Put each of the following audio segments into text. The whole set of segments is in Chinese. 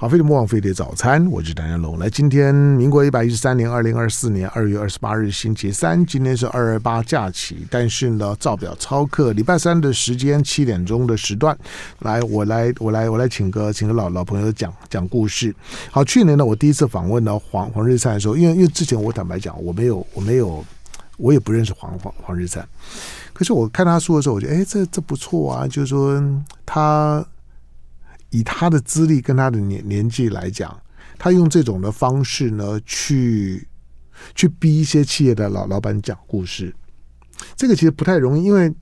好，飞碟魔王飞碟早餐，我是谭家龙。来，今天民国一百一十三年二零二四年二月二十八日星期三，今天是二二八假期，但是呢，照表操课，礼拜三的时间七点钟的时段，来，我来，我来，我来请个请个老老朋友讲讲故事。好，去年呢，我第一次访问呢黄黄日灿的时候，因为因为之前我坦白讲，我没有我没有我也不认识黄黄黄日灿，可是我看他书的时候，我觉得哎，这这不错啊，就是说他。以他的资历跟他的年年纪来讲，他用这种的方式呢，去去逼一些企业的老老板讲故事，这个其实不太容易，因为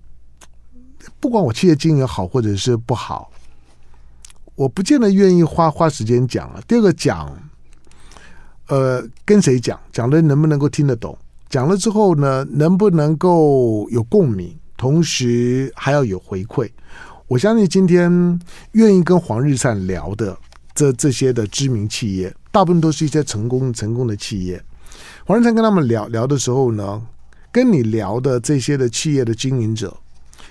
不管我企业经营好或者是不好，我不见得愿意花花时间讲啊。第二个讲，呃，跟谁讲，讲的能不能够听得懂，讲了之后呢，能不能够有共鸣，同时还要有回馈。我相信今天愿意跟黄日善聊的这这些的知名企业，大部分都是一些成功成功的企业。黄日善跟他们聊聊的时候呢，跟你聊的这些的企业的经营者。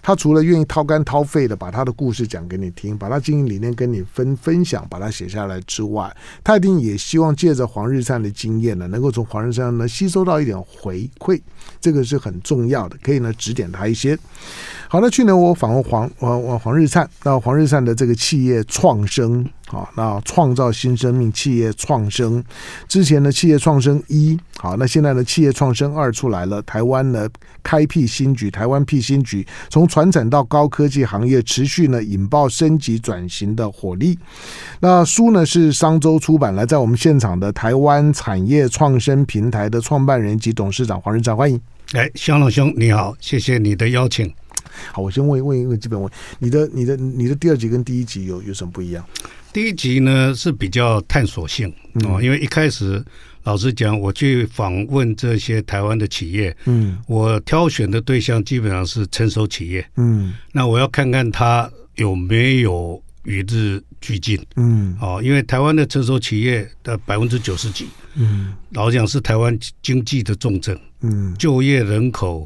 他除了愿意掏肝掏肺的把他的故事讲给你听，把他经营理念跟你分分享，把它写下来之外，他一定也希望借着黄日灿的经验呢，能够从黄日灿呢吸收到一点回馈，这个是很重要的，可以呢指点他一些。好，那去年我访问黄黄黄日灿，那黄日灿的这个企业创生。好，那创造新生命，企业创生之前的企业创生一，好，那现在的企业创生二出来了。台湾呢开辟新局，台湾辟新局，从传产到高科技行业，持续呢引爆升级转型的火力。那书呢是商周出版，来在我们现场的台湾产业创生平台的创办人及董事长黄仁长，欢迎。哎，香老兄你好，谢谢你的邀请。好，我先问问一个基本问，你的、你的、你的第二集跟第一集有有什么不一样？第一集呢是比较探索性哦，因为一开始老实讲，我去访问这些台湾的企业，嗯，我挑选的对象基本上是成熟企业，嗯，那我要看看他有没有与日俱进，嗯，哦，因为台湾的成熟企业的百分之九十几，嗯，老实讲是台湾经济的重镇，嗯，就业人口，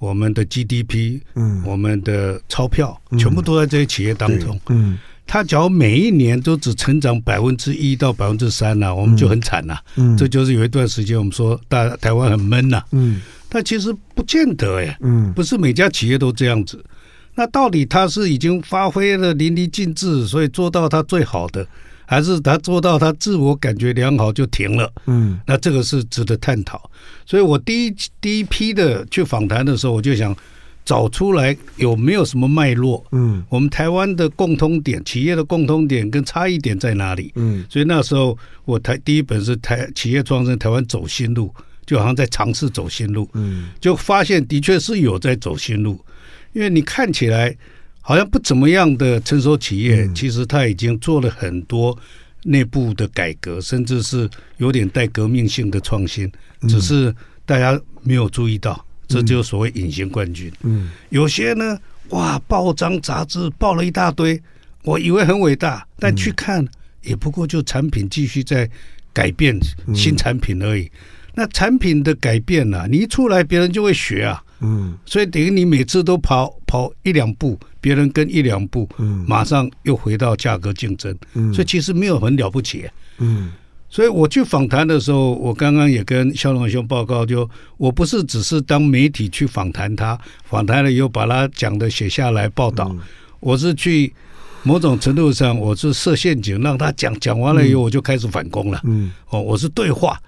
我们的 GDP，嗯，我们的钞票，全部都在这些企业当中，嗯。他假如每一年都只成长百分之一到百分之三呢，我们就很惨了。嗯，这就是有一段时间我们说大台湾很闷呐、啊。嗯，但其实不见得哎。嗯，不是每家企业都这样子。那到底他是已经发挥了淋漓尽致，所以做到他最好的，还是他做到他自我感觉良好就停了？嗯，那这个是值得探讨。所以我第一第一批的去访谈的时候，我就想。找出来有没有什么脉络？嗯，我们台湾的共通点，企业的共通点跟差异点在哪里？嗯，所以那时候我台第一本是台企业创声台湾走新路，就好像在尝试走新路。嗯，就发现的确是有在走新路，因为你看起来好像不怎么样的成熟企业，其实他已经做了很多内部的改革，甚至是有点带革命性的创新，只是大家没有注意到。这就所谓隐形冠军。嗯，有些呢，哇，报章杂志报了一大堆，我以为很伟大，但去看也不过就产品继续在改变新产品而已。那产品的改变呢，你一出来，别人就会学啊。嗯，所以等于你每次都跑跑一两步，别人跟一两步，嗯，马上又回到价格竞争。嗯，所以其实没有很了不起。嗯。所以我去访谈的时候，我刚刚也跟肖龙兄报告，就我不是只是当媒体去访谈他，访谈了以后把他讲的写下来报道，我是去某种程度上我是设陷阱让他讲，讲完了以后我就开始反攻了。嗯，哦，我是对话，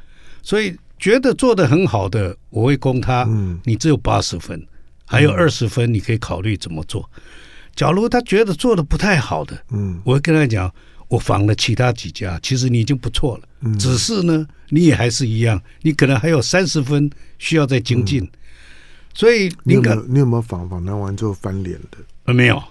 所以觉得做得很好的我会攻他，你只有八十分，还有二十分你可以考虑怎么做。假如他觉得做的不太好的，嗯，我会跟他讲。我访了其他几家，其实你已经不错了，嗯、只是呢，你也还是一样，你可能还有三十分需要再精进。嗯、所以你有没有，你有没有访访谈完之后翻脸的？呃，没有，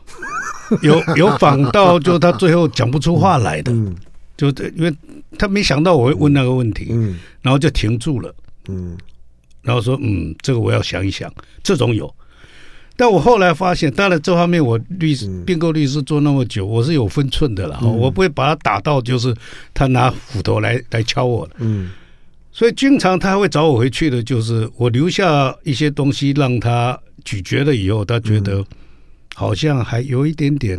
有有访到就他最后讲不出话来的，嗯、就因为他没想到我会问那个问题，嗯、然后就停住了，嗯，然后说嗯，这个我要想一想，这种有。但我后来发现，当然这方面我律师并购律师做那么久，我是有分寸的了。我不会把他打到就是他拿斧头来来敲我了。嗯，所以经常他会找我回去的，就是我留下一些东西让他咀嚼了以后，他觉得好像还有一点点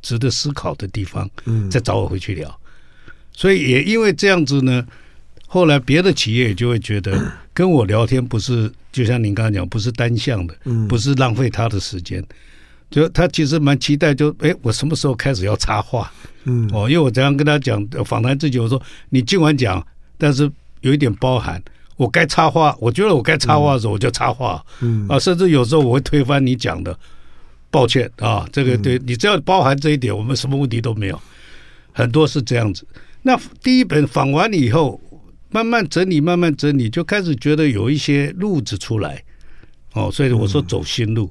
值得思考的地方，嗯，再找我回去聊。所以也因为这样子呢，后来别的企业也就会觉得 跟我聊天不是，就像您刚刚讲，不是单向的，不是浪费他的时间，就他其实蛮期待就，就哎，我什么时候开始要插话？嗯，哦，因为我这样跟他讲访谈自己，我说你尽管讲，但是有一点包含。我该插话，我觉得我该插话的时候我就插话，嗯。啊，甚至有时候我会推翻你讲的，抱歉啊，这个对你只要包含这一点，我们什么问题都没有，很多是这样子。那第一本访完了以后，慢慢整理，慢慢整理，就开始觉得有一些路子出来，哦，所以我说走新路。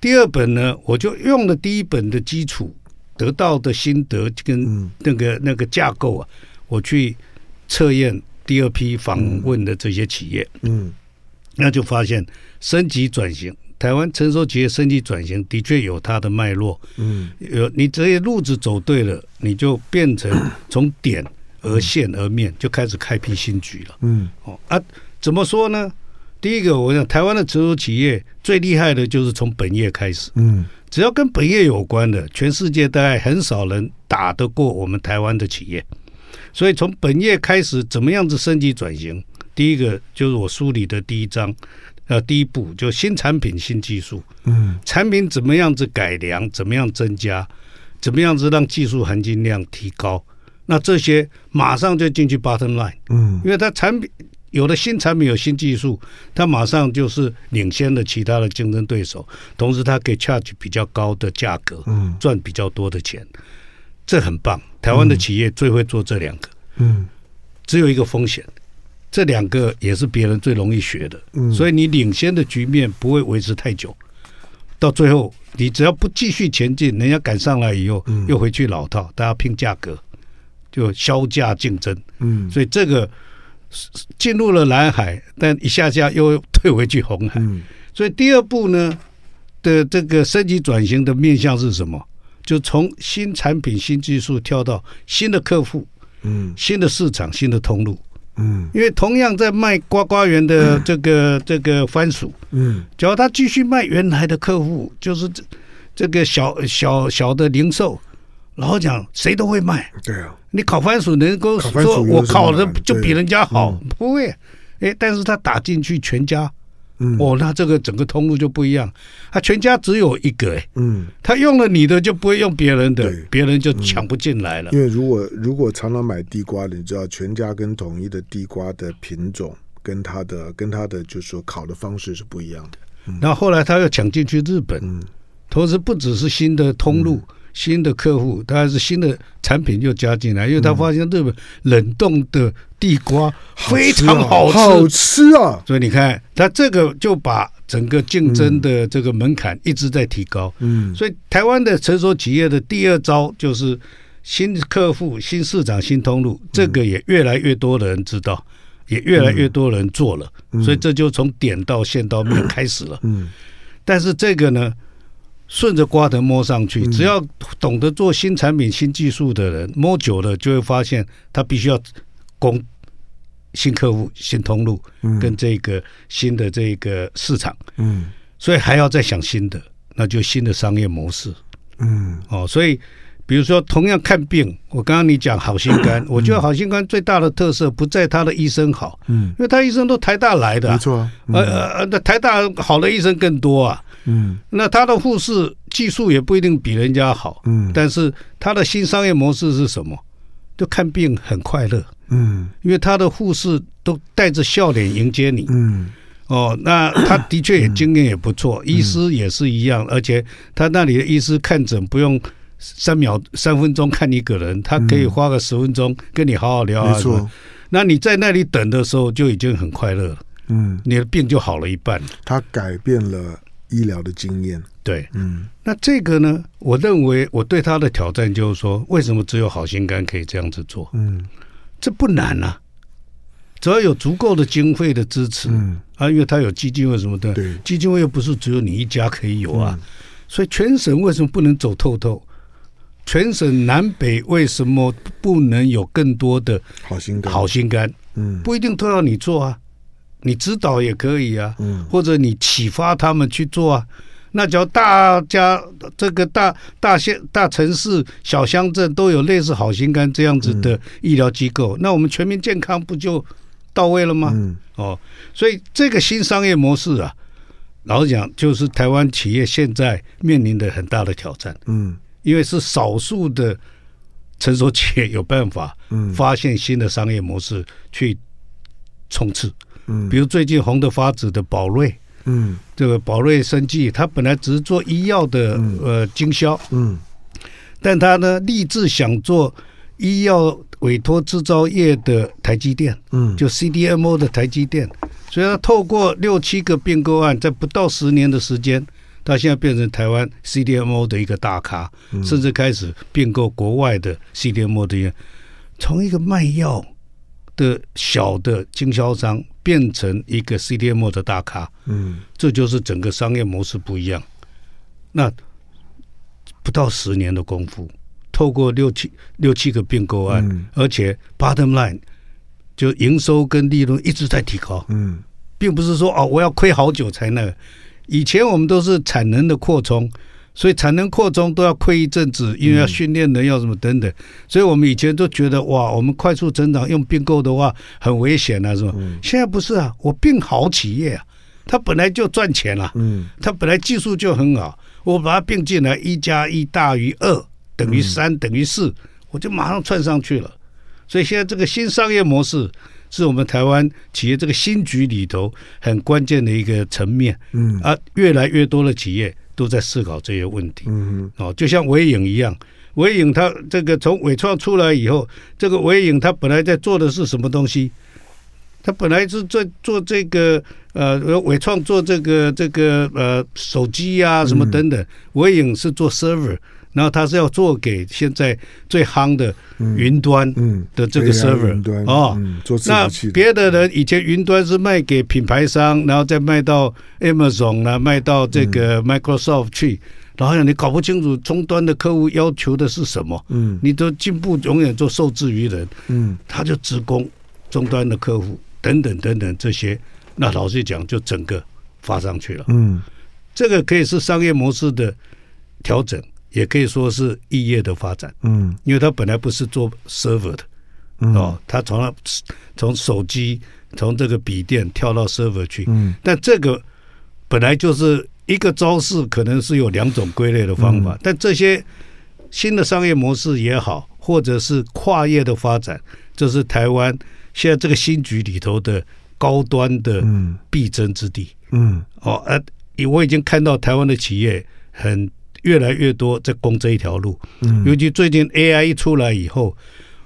第二本呢，我就用了第一本的基础得到的心得跟那个那个架构啊，我去测验。第二批访问的这些企业，嗯，那就发现升级转型，台湾成熟企业升级转型的确有它的脉络，嗯，有你这些路子走对了，你就变成从点而现而面，就开始开辟新局了，嗯，哦啊，怎么说呢？第一个，我想台湾的成熟企业最厉害的就是从本业开始，嗯，只要跟本业有关的，全世界大概很少人打得过我们台湾的企业。所以从本业开始，怎么样子升级转型？第一个就是我梳理的第一章，呃，第一步就新产品、新技术。嗯，产品怎么样子改良？怎么样增加？怎么样子让技术含金量提高？那这些马上就进去 bottom line。嗯，因为它产品有了新产品、有新技术，它马上就是领先了其他的竞争对手，同时它可以 charge 比较高的价格，嗯，赚比较多的钱。这很棒，台湾的企业最会做这两个，嗯，只有一个风险，这两个也是别人最容易学的，嗯，所以你领先的局面不会维持太久，到最后你只要不继续前进，人家赶上来以后，又回去老套，大家拼价格，就销价竞争，嗯，所以这个进入了蓝海，但一下下又退回去红海，所以第二步呢的这个升级转型的面向是什么？就从新产品、新技术跳到新的客户，嗯，新的市场、新的通路，嗯，因为同样在卖瓜瓜园的这个、嗯、这个番薯，嗯，只要他继续卖原来的客户，就是这这个小小小的零售，老实讲谁都会卖，对啊，你烤番薯能够说我烤的？就比人家好，嗯、不会，哎，但是他打进去全家。嗯、哦，那这个整个通路就不一样，他全家只有一个哎，嗯，他用了你的就不会用别人的，别人就抢不进来了。因为如果如果常常买地瓜的，你知道全家跟统一的地瓜的品种跟它的跟它的就是说烤的方式是不一样的。嗯、然后后来他又抢进去日本，嗯、同时不只是新的通路。嗯新的客户，他还是新的产品又加进来，因为他发现日本冷冻的地瓜非常好吃，好吃啊！所以你看，他这个就把整个竞争的这个门槛一直在提高。嗯，所以台湾的成熟企业的第二招就是新客户、新市场、新通路，这个也越来越多的人知道，也越来越多人做了。所以这就从点到线到面开始了。嗯，但是这个呢？顺着瓜藤摸上去，只要懂得做新产品、新技术的人，摸久了就会发现，他必须要攻新客户、新通路，跟这个新的这个市场。嗯，所以还要再想新的，那就新的商业模式。嗯，哦，所以比如说，同样看病，我刚刚你讲好心肝，我觉得好心肝最大的特色不在他的医生好，嗯，因为他医生都台大来的，没错，呃呃，那台大好的医生更多啊。嗯，那他的护士技术也不一定比人家好，嗯，但是他的新商业模式是什么？就看病很快乐，嗯，因为他的护士都带着笑脸迎接你，嗯，哦，那他的确也经验也不错，医师也是一样，而且他那里的医师看诊不用三秒三分钟看一个人，他可以花个十分钟跟你好好聊，没错，那你在那里等的时候就已经很快乐了，嗯，你的病就好了一半，他改变了。医疗的经验，对，嗯，那这个呢？我认为我对他的挑战就是说，为什么只有好心肝可以这样子做？嗯，这不难啊，只要有足够的经费的支持，嗯。啊，因为他有基金会什么的，对，基金会又不是只有你一家可以有啊，嗯、所以全省为什么不能走透透？全省南北为什么不能有更多的好心肝？好心肝，嗯，不一定都要你做啊。你指导也可以啊，或者你启发他们去做啊，那只要大家这个大大县、大城市、小乡镇都有类似好心肝这样子的医疗机构，嗯、那我们全民健康不就到位了吗？嗯、哦，所以这个新商业模式啊，老实讲，就是台湾企业现在面临的很大的挑战。嗯，因为是少数的成熟企业有办法发现新的商业模式去冲刺。嗯，比如最近红得发紫的宝瑞。嗯，这个宝瑞生技，他本来只是做医药的呃经销，嗯，但他呢立志想做医药委托制造业的台积电，嗯，就 CDMO 的台积电，所以他透过六七个并购案，在不到十年的时间，他现在变成台湾 CDMO 的一个大咖，甚至开始并购国外的 CDMO 的，从一个卖药的小的经销商。变成一个 CDMO 的大咖，嗯，这就是整个商业模式不一样。那不到十年的功夫，透过六七六七个并购案，嗯、而且 bottom line 就营收跟利润一直在提高，嗯，并不是说哦我要亏好久才那个。以前我们都是产能的扩充。所以产能扩充都要亏一阵子，因为要训练人，要什么等等。所以我们以前都觉得哇，我们快速增长用并购的话很危险啊，是吧？现在不是啊，我并好企业啊，它本来就赚钱了，嗯，它本来技术就很好，我把它并进来，一加一大于二，等于三，等于四，我就马上窜上去了。所以现在这个新商业模式是我们台湾企业这个新局里头很关键的一个层面，嗯，啊，越来越多的企业。都在思考这些问题，嗯哼，哦，就像微影一样，微影它这个从伟创出来以后，这个微影它本来在做的是什么东西？它本来是在做这个呃，伟创做这个这个呃手机呀、啊、什么等等，微影是做 server。然后他是要做给现在最夯的云端的这个 server 哦，那别的人以前云端是卖给品牌商，然后再卖到 Amazon 啊，卖到这个 Microsoft 去，然后你搞不清楚终端的客户要求的是什么，嗯，你的进步永远都受制于人，嗯，他就直供终端的客户等等等等这些，那老实讲就整个发上去了，嗯，这个可以是商业模式的调整。也可以说是异业的发展，嗯，因为他本来不是做 server 的，嗯、哦，他从从手机从这个笔电跳到 server 去，嗯，但这个本来就是一个招式，可能是有两种归类的方法，嗯、但这些新的商业模式也好，或者是跨业的发展，这是台湾现在这个新局里头的高端的必争之地，嗯，哦，呃，我已经看到台湾的企业很。越来越多在攻这一条路，尤其最近 AI 一出来以后，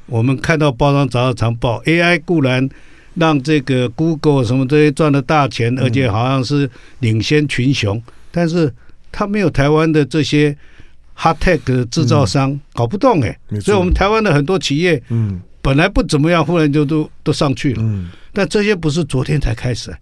我们看到包装杂志常报 AI 固然让这个 Google 什么这些赚了大钱，而且好像是领先群雄，但是它没有台湾的这些 Hard Tech 的制造商搞不动哎，所以我们台湾的很多企业，嗯，本来不怎么样，忽然就都都上去了，嗯，但这些不是昨天才开始，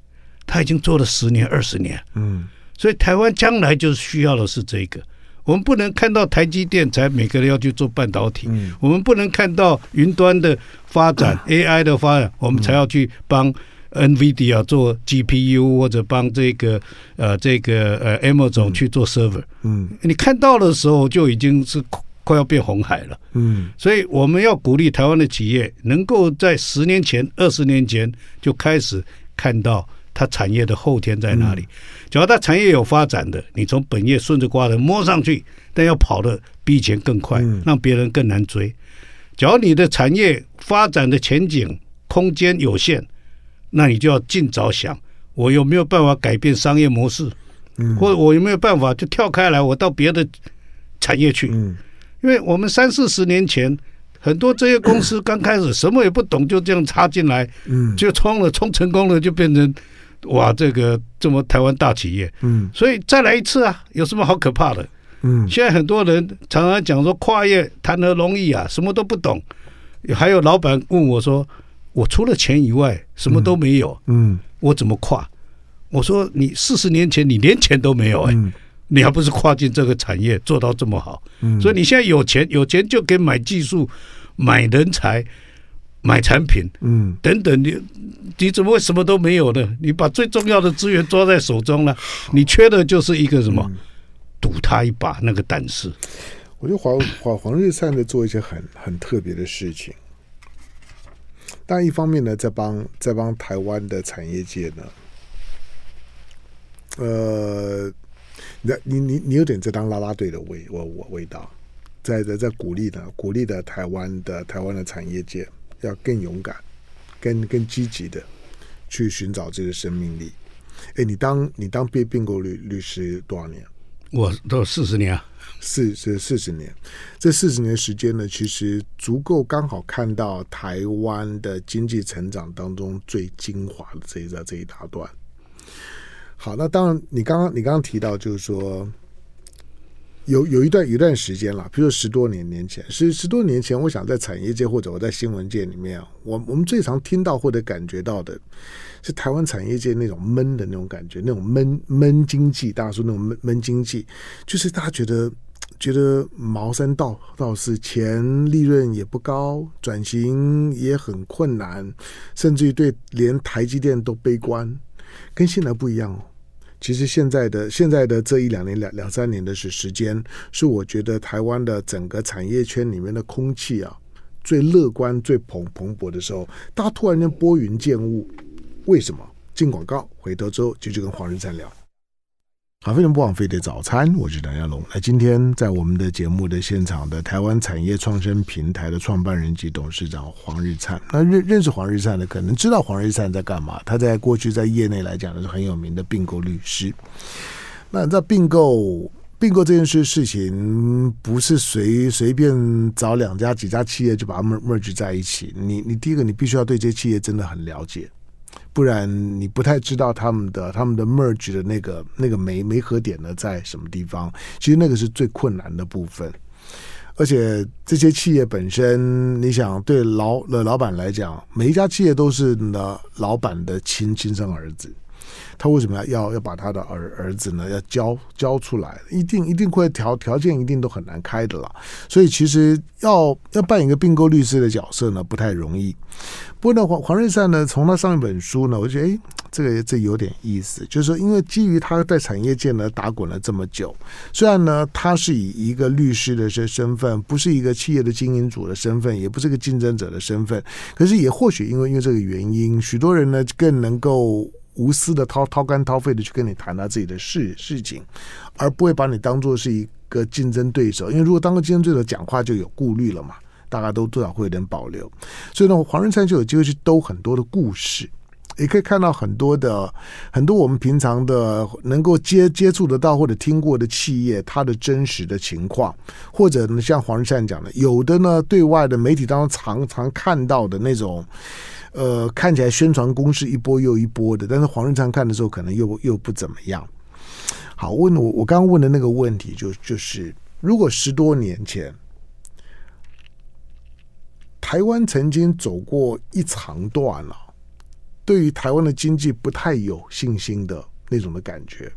他已经做了十年二十年，嗯，所以台湾将来就是需要的是这个。我们不能看到台积电才每个人要去做半导体，嗯、我们不能看到云端的发展、嗯、AI 的发展，我们才要去帮 NVIDIA 做 GPU 或者帮这个呃这个呃 Amazon 去做 server。嗯，你看到的时候就已经是快要变红海了。嗯，所以我们要鼓励台湾的企业能够在十年前、二十年前就开始看到。它产业的后天在哪里？只要它产业有发展的，你从本业顺着瓜的摸上去，但要跑的比以前更快，让别人更难追。只要你的产业发展的前景空间有限，那你就要尽早想，我有没有办法改变商业模式？或者我有没有办法就跳开来，我到别的产业去？因为我们三四十年前。很多这些公司刚开始什么也不懂，就这样插进来，就冲了，冲成功了，就变成哇，这个这么台湾大企业。嗯，所以再来一次啊，有什么好可怕的？嗯，现在很多人常常讲说跨业谈何容易啊，什么都不懂。还有老板问我说，我除了钱以外什么都没有，嗯，我怎么跨？我说你四十年前你连钱都没有哎。你还不是跨进这个产业做到这么好，嗯、所以你现在有钱，有钱就可以买技术、买人才、买产品，嗯，等等。你你怎么会什么都没有呢？你把最重要的资源抓在手中了？你缺的就是一个什么？赌他一把那个胆识。我觉得黄黄黄日灿在做一些很很特别的事情，但一方面呢，在帮在帮台湾的产业界呢，呃，你你你你有点在当啦啦队的味我我味道，在在在鼓励的鼓励的台湾的台湾的产业界要更勇敢、更更积极的去寻找这个生命力。哎，你当你当并并购律律师多少年？我都四十年啊。四是四十年，这四十年时间呢，其实足够刚好看到台湾的经济成长当中最精华的这一这这一大段。好，那当然，你刚刚你刚刚提到，就是说有有一段一段时间了，比如说十多年年前，十十多年前，我想在产业界或者我在新闻界里面，我我们最常听到或者感觉到的。是台湾产业界那种闷的那种感觉，那种闷闷经济，大家说那种闷闷经济，就是大家觉得觉得毛三到到是钱利润也不高，转型也很困难，甚至于对连台积电都悲观，跟现在不一样哦。其实现在的现在的这一两年两两三年的时时间，是我觉得台湾的整个产业圈里面的空气啊最乐观、最蓬蓬勃的时候，大家突然间拨云见雾。为什么？进广告，回头之后继续跟黄日灿聊。好，非常不枉费的早餐，我是梁家龙。那今天在我们的节目的现场的台湾产业创生平台的创办人及董事长黄日灿。那认认识黄日灿的，可能知道黄日灿在干嘛。他在过去在业内来讲呢，是很有名的并购律师。那在并购并购这件事事情，不是随随便找两家几家企业就把它 merge 在一起。你你第一个，你必须要对这些企业真的很了解。不然你不太知道他们的他们的 merge 的那个那个煤煤核点呢在什么地方？其实那个是最困难的部分。而且这些企业本身，你想对老的老板来讲，每一家企业都是呢老板的亲亲生儿子。他为什么要要要把他的儿儿子呢要交交出来？一定一定会条条件一定都很难开的了。所以其实要要扮演一个并购律师的角色呢，不太容易。不过呢，黄黄日灿呢，从他上一本书呢，我觉得诶，这个这有点意思，就是说，因为基于他在产业界呢打滚了这么久，虽然呢他是以一个律师的身身份，不是一个企业的经营主的身份，也不是个竞争者的身份，可是也或许因为因为这个原因，许多人呢更能够无私的掏掏肝掏肺的去跟你谈他自己的事事情，而不会把你当做是一个竞争对手，因为如果当个竞争对手讲话就有顾虑了嘛。大家都多少会有点保留，所以呢，黄日灿就有机会去兜很多的故事，也可以看到很多的很多我们平常的能够接接触得到或者听过的企业，它的真实的情况，或者呢，像黄日灿讲的，有的呢，对外的媒体当中常常看到的那种，呃，看起来宣传攻势一波又一波的，但是黄日昌看的时候可能又又不怎么样。好，问我我刚刚问的那个问题就就是，如果十多年前。台湾曾经走过一长段了，对于台湾的经济不太有信心的那种的感觉，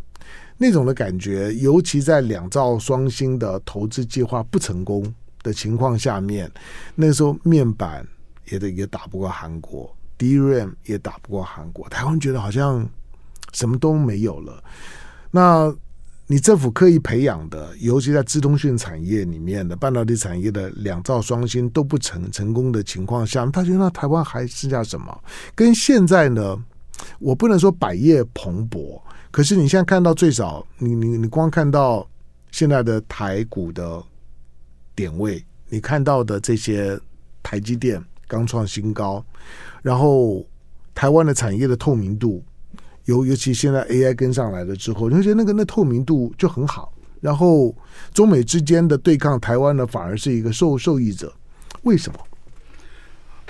那种的感觉，尤其在两兆双星的投资计划不成功的情况下面，那时候面板也得也打不过韩国，DRAM 也打不过韩国，台湾觉得好像什么都没有了。那你政府刻意培养的，尤其在资通讯产业里面的半导体产业的两兆双星都不成成功的情况下，他觉得那台湾还剩下什么？跟现在呢？我不能说百业蓬勃，可是你现在看到最少，你你你光看到现在的台股的点位，你看到的这些台积电刚创新高，然后台湾的产业的透明度。尤尤其现在 AI 跟上来了之后，你会觉得那个那透明度就很好。然后中美之间的对抗，台湾呢反而是一个受受益者。为什么？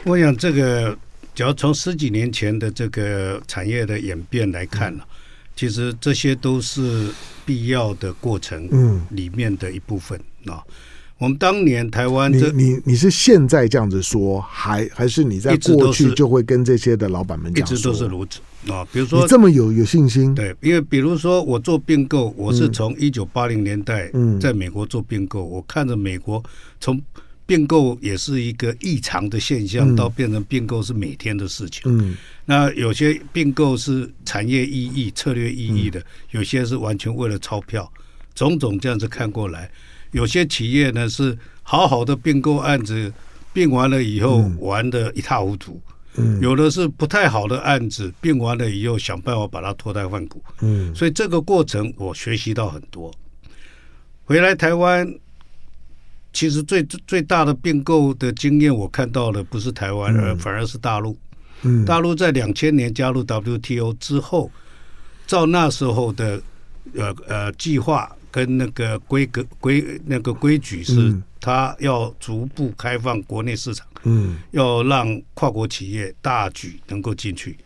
我想这个，只要从十几年前的这个产业的演变来看呢，嗯、其实这些都是必要的过程，嗯，里面的一部分啊。嗯我们当年台湾，你你你是现在这样子说，还还是你在过去就会跟这些的老板们讲，一直都是如此啊。比如说，你这么有有信心，对，因为比如说我做并购，我是从一九八零年代在美国做并购，我看着美国从并购也是一个异常的现象，到变成并购是每天的事情。嗯，那有些并购是产业意义、策略意义的，有些是完全为了钞票。种种这样子看过来，有些企业呢是好好的并购案子，并完了以后玩的一塌糊涂。嗯，有的是不太好的案子，并完了以后想办法把它脱胎换骨。嗯，所以这个过程我学习到很多。回来台湾，其实最最大的并购的经验，我看到的不是台湾，而反而是大陆。嗯，大陆在两千年加入 WTO 之后，照那时候的呃呃计划跟那个规格规那个规矩是，它要逐步开放国内市场。嗯，要让跨国企业大举能够进去，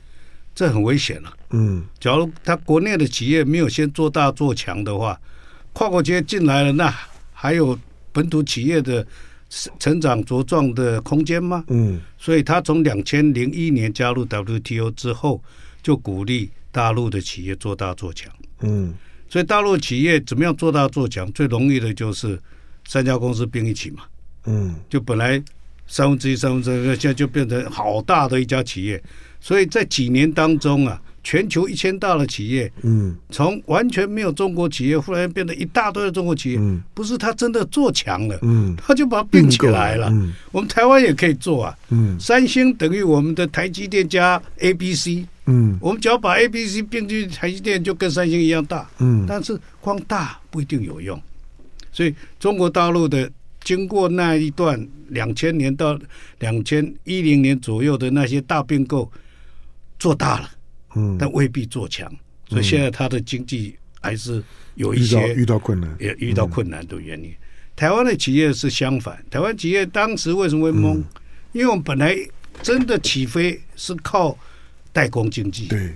这很危险了。嗯，假如他国内的企业没有先做大做强的话，跨国企业进来了，那还有本土企业的成长茁壮的空间吗？嗯，所以他从两千零一年加入 WTO 之后，就鼓励大陆的企业做大做强。嗯，所以大陆企业怎么样做大做强？最容易的就是三家公司并一起嘛。嗯，就本来。三分之一、三分之二，现在就变成好大的一家企业。所以在几年当中啊，全球一千大的企业，嗯，从完全没有中国企业，忽然变得一大堆的中国企业，嗯，不是他真的做强了，嗯，他就把它并起来了。嗯，我们台湾也可以做啊，嗯，三星等于我们的台积电加 ABC，嗯，我们只要把 ABC 并进台积电，就跟三星一样大，嗯，但是光大不一定有用，所以中国大陆的。经过那一段两千年到两千一零年左右的那些大并购，做大了，嗯，但未必做强，所以现在它的经济还是有一些遇到困难，也遇到困难的原因。台湾的企业是相反，台湾企业当时为什么会懵？因为我们本来真的起飞是靠代工经济，对，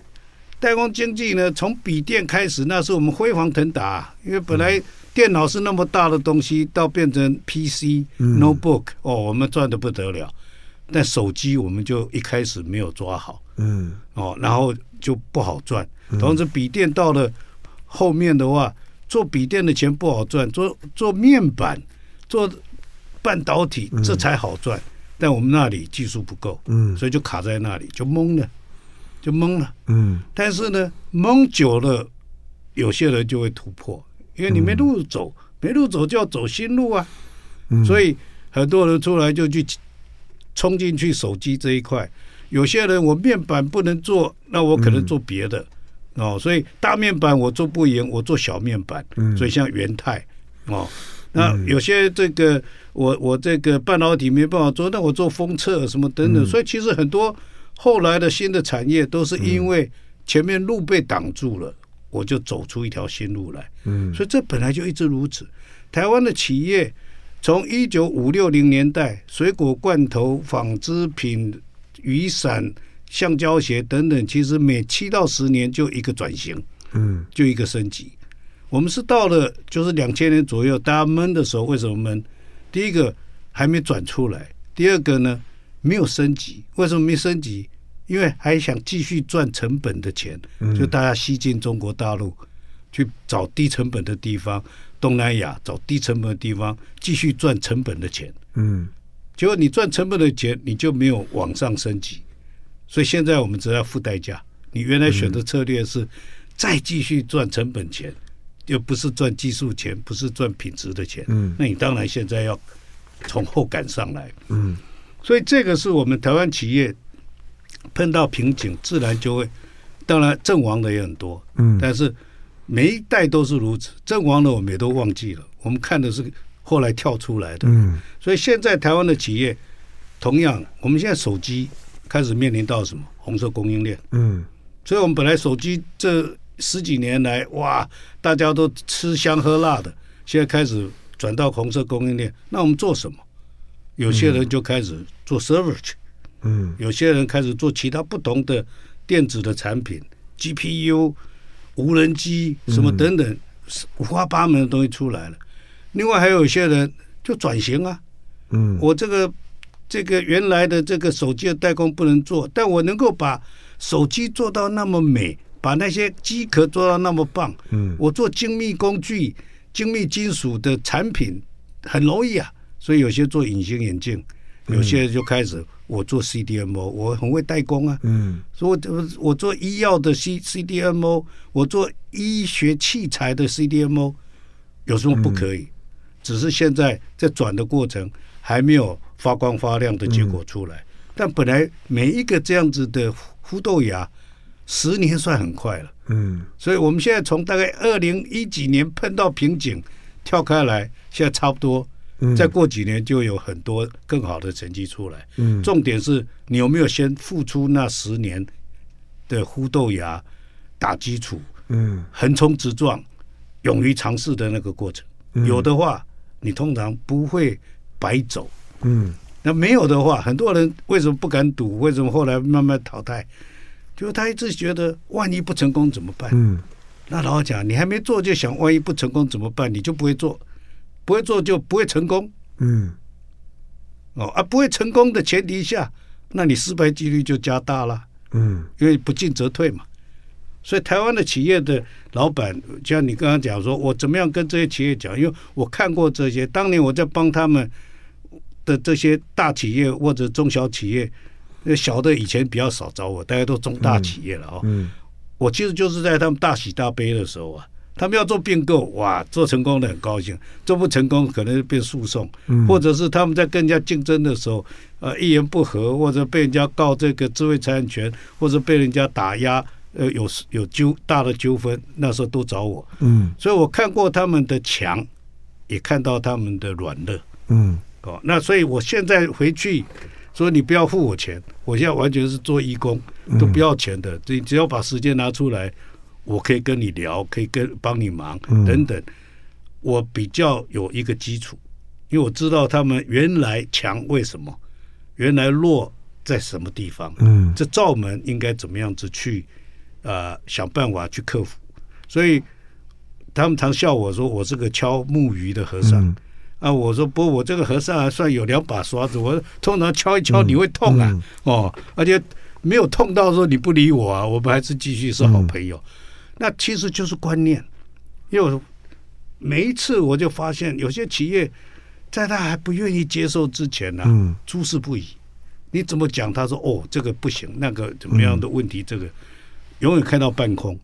代工经济呢，从笔电开始，那是我们辉煌腾达，因为本来。电脑是那么大的东西，到变成 PC、嗯、notebook，哦，我们赚的不得了。但手机我们就一开始没有抓好，嗯，哦，然后就不好赚。同时，笔电到了后面的话，做笔电的钱不好赚，做做面板、做半导体这才好赚。但我们那里技术不够，嗯，所以就卡在那里，就懵了，就懵了，嗯。但是呢，懵久了，有些人就会突破。因为你没路走，没路走就要走新路啊，所以很多人出来就去冲进去手机这一块。有些人我面板不能做，那我可能做别的哦。所以大面板我做不赢，我做小面板。所以像元泰哦，那有些这个我我这个半导体没办法做，那我做封测什么等等。所以其实很多后来的新的产业都是因为前面路被挡住了。我就走出一条新路来，嗯，所以这本来就一直如此。台湾的企业从一九五六零年代，水果罐头、纺织品、雨伞、橡胶鞋等等，其实每七到十年就一个转型，嗯，就一个升级。我们是到了就是两千年左右，大家闷的时候，为什么闷？第一个还没转出来，第二个呢没有升级，为什么没升级？因为还想继续赚成本的钱，就大家西进中国大陆去找低成本的地方，东南亚找低成本的地方继续赚成本的钱。嗯，结果你赚成本的钱，你就没有往上升级，所以现在我们只要付代价。你原来选的策略是再继续赚成本钱，又不是赚技术钱，不是赚品质的钱。嗯，那你当然现在要从后赶上来。嗯，所以这个是我们台湾企业。碰到瓶颈，自然就会，当然阵亡的也很多，嗯，但是每一代都是如此，阵亡的我们也都忘记了，我们看的是后来跳出来的，嗯，所以现在台湾的企业，同样，我们现在手机开始面临到什么红色供应链，嗯，所以我们本来手机这十几年来，哇，大家都吃香喝辣的，现在开始转到红色供应链，那我们做什么？有些人就开始做 server 去。嗯，有些人开始做其他不同的电子的产品，GPU、无人机什么等等，五花八门的东西出来了。另外还有一些人就转型啊，嗯，我这个这个原来的这个手机的代工不能做，但我能够把手机做到那么美，把那些机壳做到那么棒，嗯，我做精密工具、精密金属的产品很容易啊，所以有些做隐形眼镜，有些人就开始。我做 CDMO，我很会代工啊。嗯，所以我我做医药的 C CDMO，我做医学器材的 CDMO，有什么不可以？嗯、只是现在在转的过程还没有发光发亮的结果出来。嗯、但本来每一个这样子的孵豆芽，十年算很快了。嗯，所以我们现在从大概二零一几年碰到瓶颈，跳开来，现在差不多。再过几年就有很多更好的成绩出来。嗯，重点是你有没有先付出那十年的呼豆芽打基础？嗯，横冲直撞，勇于尝试的那个过程。有的话，你通常不会白走。嗯，那没有的话，很多人为什么不敢赌？为什么后来慢慢淘汰？就是他一直觉得万一不成功怎么办？嗯，那老实讲，你还没做就想万一不成功怎么办？你就不会做。不会做就不会成功，嗯，哦啊，不会成功的前提下，那你失败几率就加大了，嗯，因为不进则退嘛。所以台湾的企业的老板，像你刚刚讲说，我怎么样跟这些企业讲？因为我看过这些，当年我在帮他们的这些大企业或者中小企业，那小的以前比较少找我，大家都中大企业了啊，嗯，我其实就是在他们大喜大悲的时候啊。他们要做并购，哇，做成功的很高兴；做不成功，可能就变诉讼，嗯、或者是他们在跟人家竞争的时候，呃，一言不合，或者被人家告这个智慧财产权，或者被人家打压，呃，有有纠大的纠纷，那时候都找我。嗯，所以我看过他们的强，也看到他们的软弱。嗯，哦，那所以我现在回去说，你不要付我钱，我现在完全是做义工，都不要钱的，你只要把时间拿出来。我可以跟你聊，可以跟帮你忙等等。我比较有一个基础，因为我知道他们原来强为什么，原来弱在什么地方。嗯，这罩门应该怎么样子去呃想办法去克服。所以他们常笑我说我是个敲木鱼的和尚啊。我说不，我这个和尚还算有两把刷子。我通常敲一敲你会痛啊，哦，而且没有痛到说你不理我啊，我们还是继续是好朋友。那其实就是观念，因为每一次我就发现，有些企业在他还不愿意接受之前呢、啊，诸事不宜。你怎么讲？他说：“哦，这个不行，那个怎么样的问题？这个永远开到半空。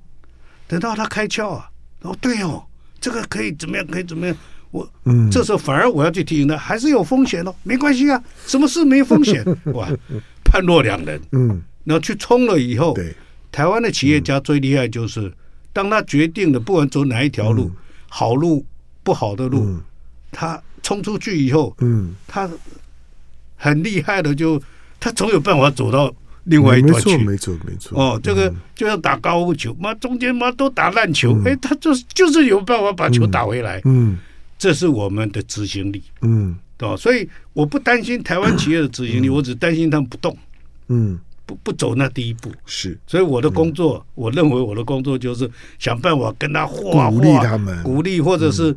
等到他开窍啊，哦，对哦，这个可以怎么样？可以怎么样？我这时候反而我要去提醒他，还是有风险哦，没关系啊，什么事没风险？哇，判若两人。嗯，然后去冲了以后，对。台湾的企业家最厉害就是，嗯、当他决定了不管走哪一条路，嗯、好路不好的路，嗯、他冲出去以后，嗯，他很厉害的就，就他总有办法走到另外一端去。没错，没错。哦，这个就像打高尔夫球，妈中间妈都打烂球，哎、嗯，他就是就是有办法把球打回来。嗯，这是我们的执行力。嗯，对吧？所以我不担心台湾企业的执行力，嗯、我只担心他们不动。嗯。不不走那第一步。是，所以我的工作，我认为我的工作就是想办法跟他画画，鼓励他们，鼓励或者是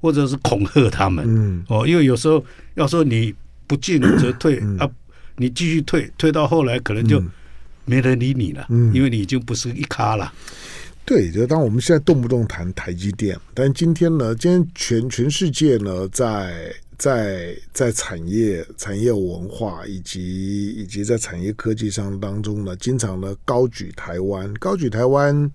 或者是恐吓他们。嗯，哦，因为有时候要说你不进则退啊，你继续退，退到后来可能就没人理你了，因为你已经不是一咖了。对，就当我们现在动不动谈台积电，但今天呢，今天全全世界呢在。在在产业、产业文化以及以及在产业科技上当中呢，经常呢高举台湾，高举台湾，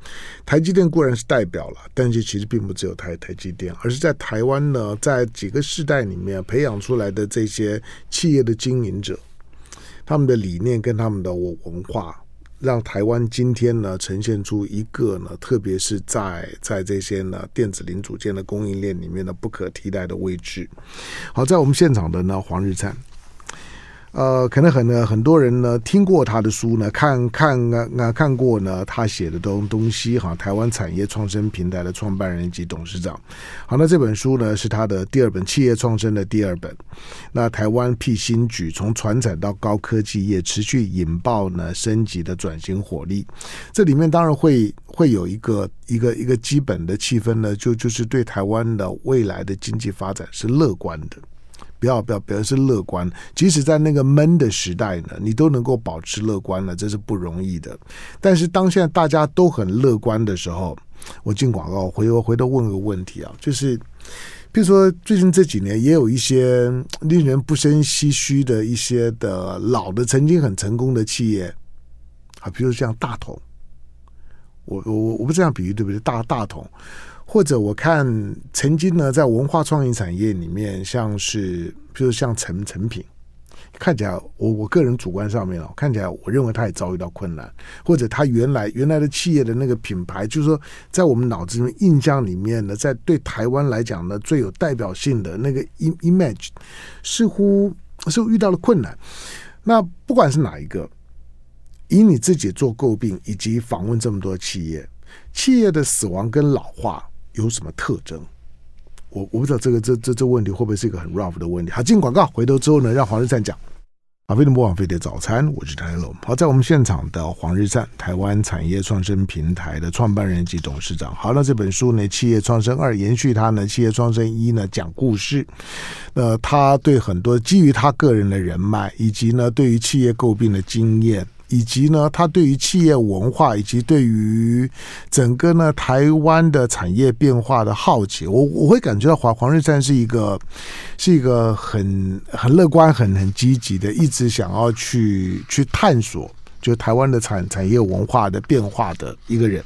台积电固然是代表了，但是其实并不只有台台积电，而是在台湾呢，在几个世代里面培养出来的这些企业的经营者，他们的理念跟他们的文文化。让台湾今天呢呈现出一个呢，特别是在在这些呢电子零组件的供应链里面的不可替代的位置。好，在我们现场的呢黄日灿。呃，可能很呢，很多人呢听过他的书呢，看看啊啊看过呢他写的东东西哈。台湾产业创生平台的创办人及董事长。好，那这本书呢是他的第二本企业创生的第二本。那台湾辟新举，从传产到高科技业，持续引爆呢升级的转型火力。这里面当然会会有一个一个一个基本的气氛呢，就就是对台湾的未来的经济发展是乐观的。不要不要，表示乐观。即使在那个闷的时代呢，你都能够保持乐观了，这是不容易的。但是当现在大家都很乐观的时候，我进广告，回头回头问个问题啊，就是，比如说最近这几年也有一些令人不胜唏嘘的一些的老的曾经很成功的企业啊，比如像大同，我我我不这样比喻对不对？大大同。或者我看曾经呢，在文化创意产业里面，像是比如像成成品。看起来，我我个人主观上面哦，看起来我认为他也遭遇到困难，或者他原来原来的企业的那个品牌，就是说在我们脑子里面印象里面呢，在对台湾来讲呢，最有代表性的那个 image，似乎似乎遇到了困难。那不管是哪一个，以你自己做诟病，以及访问这么多企业，企业的死亡跟老化有什么特征？我我不知道这个这这这问题会不会是一个很 rough 的问题？好，进广告，回头之后呢，让黄日善讲。好，飞碟播网飞的早餐，我是台龙。好，在我们现场的黄日善，台湾产业创生平台的创办人及董事长。好，那这本书呢，《企业创生二》延续他呢，《企业创生一》呢，讲故事。呃，他对很多基于他个人的人脉，以及呢，对于企业诟病的经验。以及呢，他对于企业文化，以及对于整个呢台湾的产业变化的好奇，我我会感觉到黄黄日山是一个是一个很很乐观、很很积极的，一直想要去去探索。就台湾的产产业文化的变化的一个人，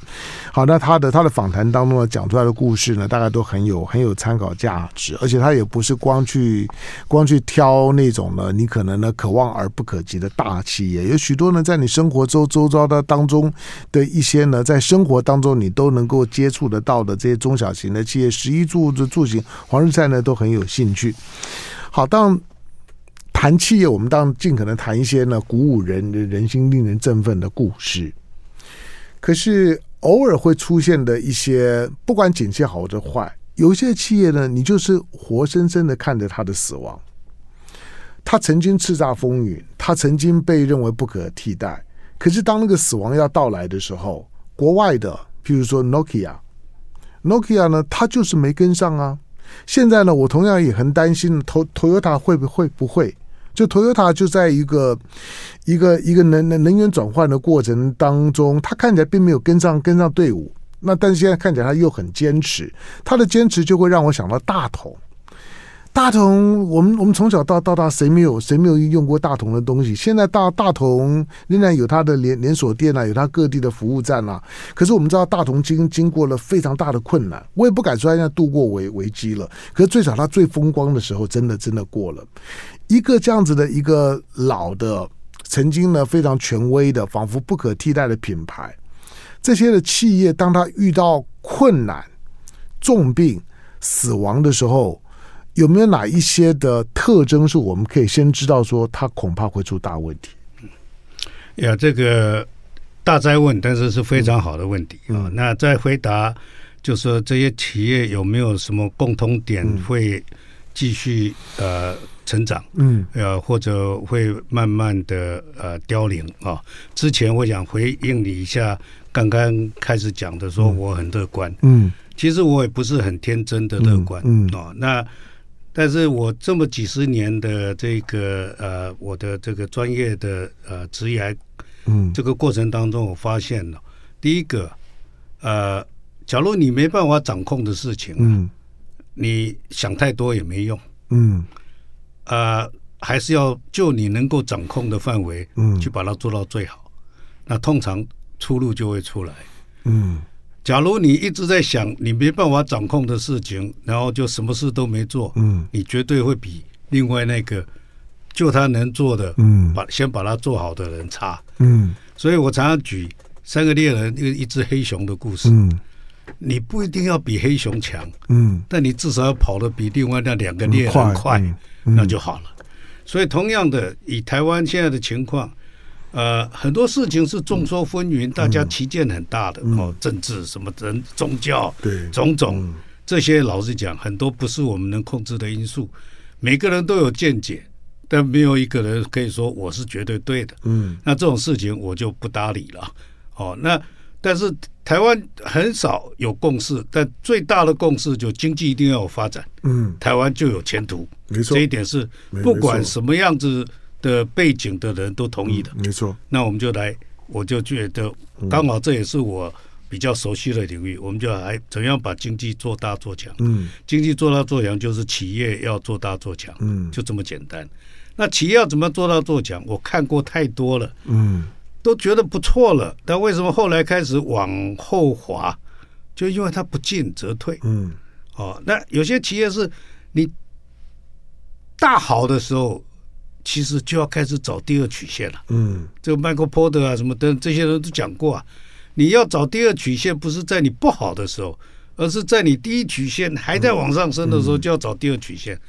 好，那他的他的访谈当中呢，讲出来的故事呢，大概都很有很有参考价值，而且他也不是光去光去挑那种呢，你可能呢可望而不可及的大企业，有许多呢在你生活周周遭的当中的一些呢，在生活当中你都能够接触得到的这些中小型的企业，十一住的住行，黄日善呢都很有兴趣。好，当。谈企业，我们当尽可能谈一些呢鼓舞人、人心、令人振奋的故事。可是偶尔会出现的一些，不管景气好或者坏，有些企业呢，你就是活生生的看着他的死亡。他曾经叱咤风云，他曾经被认为不可替代。可是当那个死亡要到来的时候，国外的，譬如说 Nokia，Nokia 呢，他就是没跟上啊。现在呢，我同样也很担心，Toyota 会不会不会？就 Toyota 就在一个一个一个能能能源转换的过程当中，他看起来并没有跟上跟上队伍。那但是现在看起来他又很坚持，他的坚持就会让我想到大同。大同，我们我们从小到到大，谁没有谁没有用过大同的东西？现在大大同仍然有它的连连锁店啊，有它各地的服务站啊。可是我们知道，大同经经过了非常大的困难，我也不敢说现在度过危危机了。可是最少它最风光的时候，真的真的过了。一个这样子的一个老的，曾经呢非常权威的，仿佛不可替代的品牌，这些的企业，当他遇到困难、重病、死亡的时候。有没有哪一些的特征是我们可以先知道说他恐怕会出大问题？呀，这个大灾问，但是是非常好的问题啊。嗯、那再回答，就是说这些企业有没有什么共同点会继续呃成长？嗯，呃，或者会慢慢的呃凋零啊？之前我想回应你一下，刚刚开始讲的说我很乐观，嗯，其实我也不是很天真的乐观，嗯哦，那。但是我这么几十年的这个呃，我的这个专业的呃职业，嗯，这个过程当中，我发现了第一个，呃，假如你没办法掌控的事情，嗯，你想太多也没用，嗯，呃，还是要就你能够掌控的范围，嗯，去把它做到最好，那通常出路就会出来，嗯。假如你一直在想你没办法掌控的事情，然后就什么事都没做，嗯，你绝对会比另外那个就他能做的，嗯，把先把它做好的人差，嗯，所以我常常举三个猎人一个一只黑熊的故事，嗯，你不一定要比黑熊强，嗯，但你至少要跑得比另外那两个猎人快，嗯，那就好了。所以同样的，以台湾现在的情况。呃，很多事情是众说纷纭，嗯、大家旗见很大的、嗯、哦，政治什么人、宗教，对，种种、嗯、这些，老实讲，很多不是我们能控制的因素。每个人都有见解，但没有一个人可以说我是绝对对的。嗯，那这种事情我就不搭理了。哦，那但是台湾很少有共识，但最大的共识就经济一定要有发展。嗯，台湾就有前途。没错，这一点是不管什么样子。的背景的人都同意的，嗯、没错。那我们就来，我就觉得刚好这也是我比较熟悉的领域。嗯、我们就来怎样把经济做大做强。嗯，经济做大做强就是企业要做大做强。嗯，就这么简单。那企业要怎么做大做强？我看过太多了。嗯，都觉得不错了。但为什么后来开始往后滑？就因为它不进则退。嗯，哦，那有些企业是你大好的时候，其实就要开始找第二曲线了。嗯，这个 Michael Porter 啊，什么等这些人都讲过啊，你要找第二曲线，不是在你不好的时候，而是在你第一曲线还在往上升的时候，就要找第二曲线。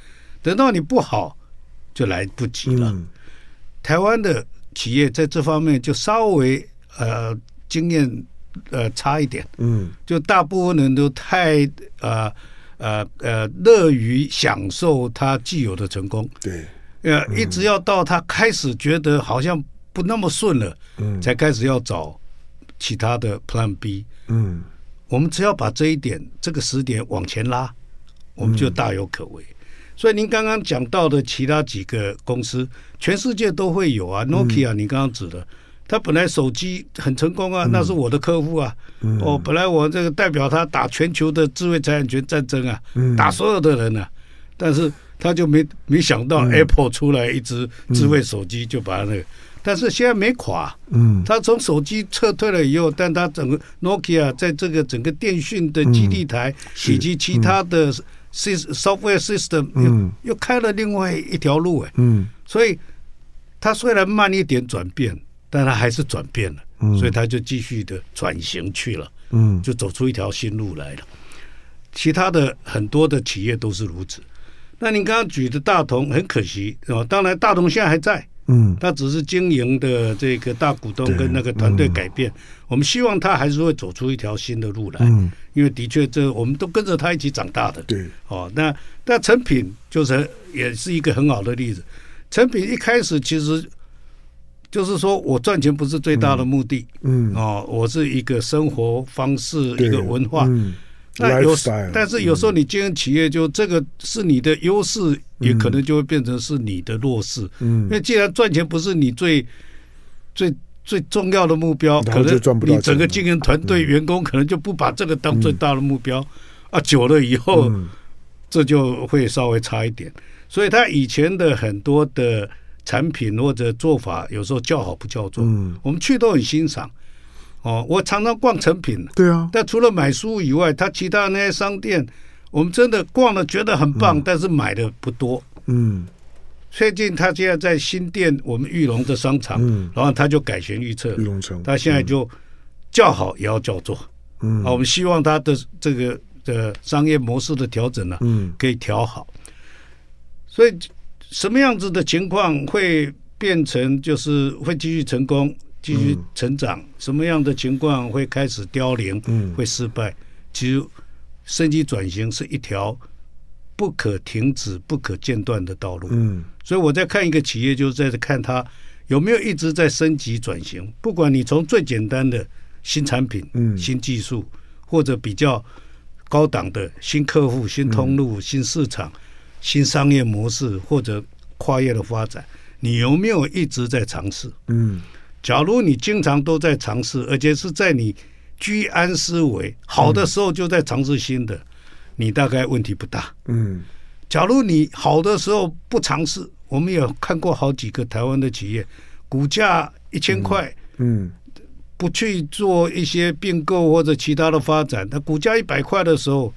等到你不好，就来不及了。台湾的企业在这方面就稍微呃经验呃差一点，嗯，就大部分人都太呃呃呃乐于享受他既有的成功，对，呃，一直要到他开始觉得好像不那么顺了，嗯，才开始要找其他的 Plan B，嗯，我们只要把这一点这个时点往前拉，我们就大有可为。所以您刚刚讲到的其他几个公司，全世界都会有啊。Nokia，你刚刚指的，他本来手机很成功啊，那是我的客户啊。哦，本来我这个代表他打全球的智慧财产权战争啊，打所有的人啊。但是他就没没想到 Apple 出来一只智慧手机，就把他那个。但是现在没垮，嗯，他从手机撤退了以后，但他整个 Nokia 在这个整个电讯的基地台以及其他的。Software system 又又开了另外一条路哎，嗯，所以它虽然慢一点转变，但它还是转变了，嗯，所以它就继续的转型去了，嗯，就走出一条新路来了。其他的很多的企业都是如此。那你刚刚举的大同很可惜哦，当然大同现在还在。嗯，他只是经营的这个大股东跟那个团队改变，我们希望他还是会走出一条新的路来。嗯，因为的确这我们都跟着他一起长大的。对，哦，那那成品就是也是一个很好的例子。成品一开始其实就是说我赚钱不是最大的目的。嗯，哦，我是一个生活方式，一个文化。那有，但是有时候你经营企业，就这个是你的优势，也可能就会变成是你的弱势。嗯，因为既然赚钱不是你最最最重要的目标，可能你整个经营团队、员工可能就不把这个当最大的目标。啊，久了以后，这就会稍微差一点。所以他以前的很多的产品或者做法，有时候叫好不叫座。嗯，我们去都很欣赏。哦，我常常逛成品，对啊，但除了买书以外，他其他那些商店，我们真的逛了觉得很棒，嗯、但是买的不多。嗯，最近他现在在新店我们玉龙的商场，嗯、然后他就改弦易辙，玉龙城，他现在就叫好也要叫座。嗯，啊，我们希望他的这个的商业模式的调整呢，嗯，可以调好。所以什么样子的情况会变成就是会继续成功？继续成长，什么样的情况会开始凋零？嗯，会失败。其实，升级转型是一条不可停止、不可间断的道路。嗯，所以我在看一个企业，就是在看它有没有一直在升级转型。不管你从最简单的新产品、嗯，新技术，或者比较高档的新客户、新通路、新市场、新商业模式，或者跨越的发展，你有没有一直在尝试？嗯。假如你经常都在尝试，而且是在你居安思危好的时候就在尝试新的，你大概问题不大。嗯，假如你好的时候不尝试，我们也看过好几个台湾的企业，股价一千块，嗯，不去做一些并购或者其他的发展，那股价一百块的时候，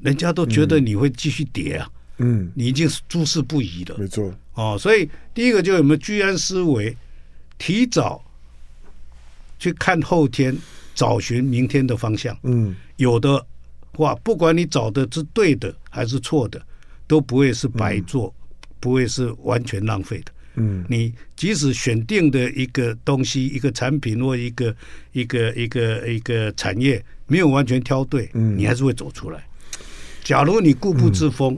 人家都觉得你会继续跌啊。嗯，你已经是诸事不宜了。没错。哦，所以第一个就有没有居安思危。提早去看后天，找寻明天的方向。嗯，有的话，不管你找的是对的还是错的，都不会是白做，不会是完全浪费的。嗯，你即使选定的一个东西、一个产品或一个一个一个一个产业没有完全挑对，嗯，你还是会走出来。假如你固步自封，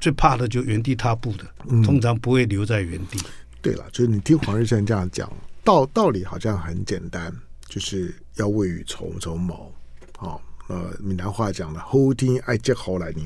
最怕的就原地踏步的，通常不会留在原地。对了，就是你听黄日升这样讲，道道理好像很简单，就是要未雨绸缪缪。好，呃，闽南话讲的“后天爱接好来牛”，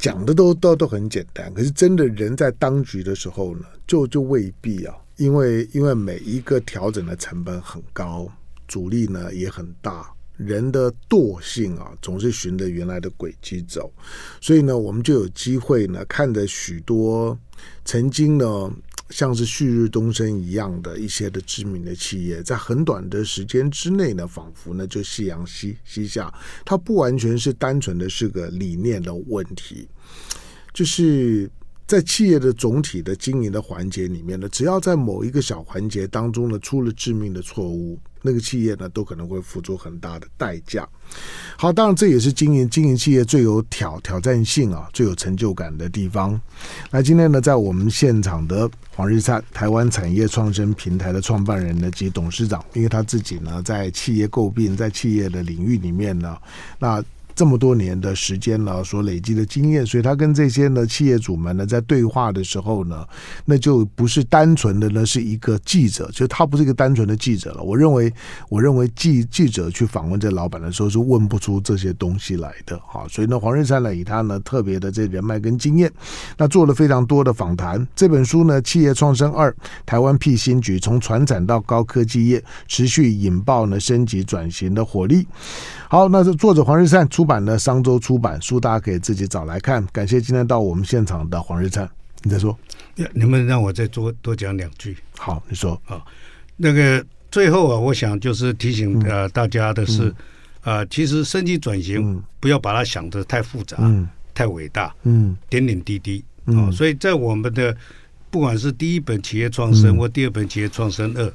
讲的都都都很简单。可是真的人在当局的时候呢，就就未必啊，因为因为每一个调整的成本很高，阻力呢也很大，人的惰性啊总是循着原来的轨迹走，所以呢，我们就有机会呢看着许多曾经呢。像是旭日东升一样的一些的知名的企业，在很短的时间之内呢，仿佛呢就夕阳西西下。它不完全是单纯的是个理念的问题，就是。在企业的总体的经营的环节里面呢，只要在某一个小环节当中呢出了致命的错误，那个企业呢都可能会付出很大的代价。好，当然这也是经营经营企业最有挑挑战性啊、最有成就感的地方。那今天呢，在我们现场的黄日灿，台湾产业创生平台的创办人呢及董事长，因为他自己呢在企业诟病，在企业的领域里面呢，那。这么多年的时间了，所累积的经验，所以他跟这些呢企业主们呢在对话的时候呢，那就不是单纯的呢是一个记者，就他不是一个单纯的记者了。我认为，我认为记记者去访问这老板的时候是问不出这些东西来的。好，所以呢，黄日山呢以他呢特别的这人脉跟经验，那做了非常多的访谈。这本书呢，《企业创生二：台湾 P 新局：从传产到高科技业，持续引爆呢升级转型的火力》。好，那是作者黄日灿出版的商周出版书，大家可以自己找来看。感谢今天到我们现场的黄日灿，你再说，能不能让我再多多讲两句？好，你说。啊，那个最后啊，我想就是提醒呃大家的是，啊、嗯。呃，其实升级转型不要把它想得太复杂、嗯、太伟大，嗯，点点滴滴。啊。所以在我们的不管是第一本企业创生或第二本企业创生二，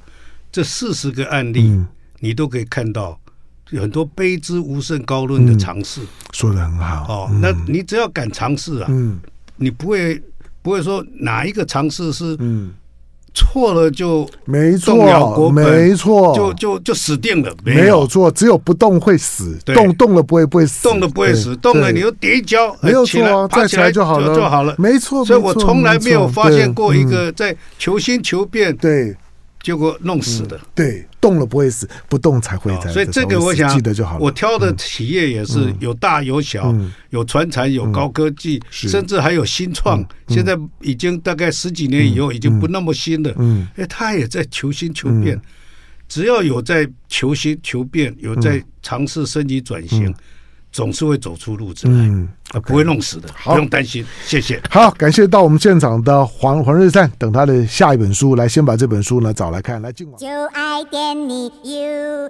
这四十个案例，你都可以看到。有很多卑之无甚高论的尝试，说的很好。哦。那你只要敢尝试啊，嗯，你不会不会说哪一个尝试是嗯。错了就没错，没错，就就就死定了，没有。错，只有不动会死，动动了不会不会死，动了不会死，动了你又跌一跤，没有错，再起来就好了，就好了，没错。所以我从来没有发现过一个在求新求变，对。结果弄死的，对，动了不会死，不动才会在。所以这个我想记得就好了。我挑的企业也是有大有小，有传产，有高科技，甚至还有新创。现在已经大概十几年以后，已经不那么新了。嗯，哎，他也在求新求变。只要有在求新求变，有在尝试升级转型。总是会走出路子嗯不会弄死的不用担心谢谢。好感谢到我们现场的黄黄日善等他的下一本书来先把这本书呢找来看来今晚就爱点你 ufo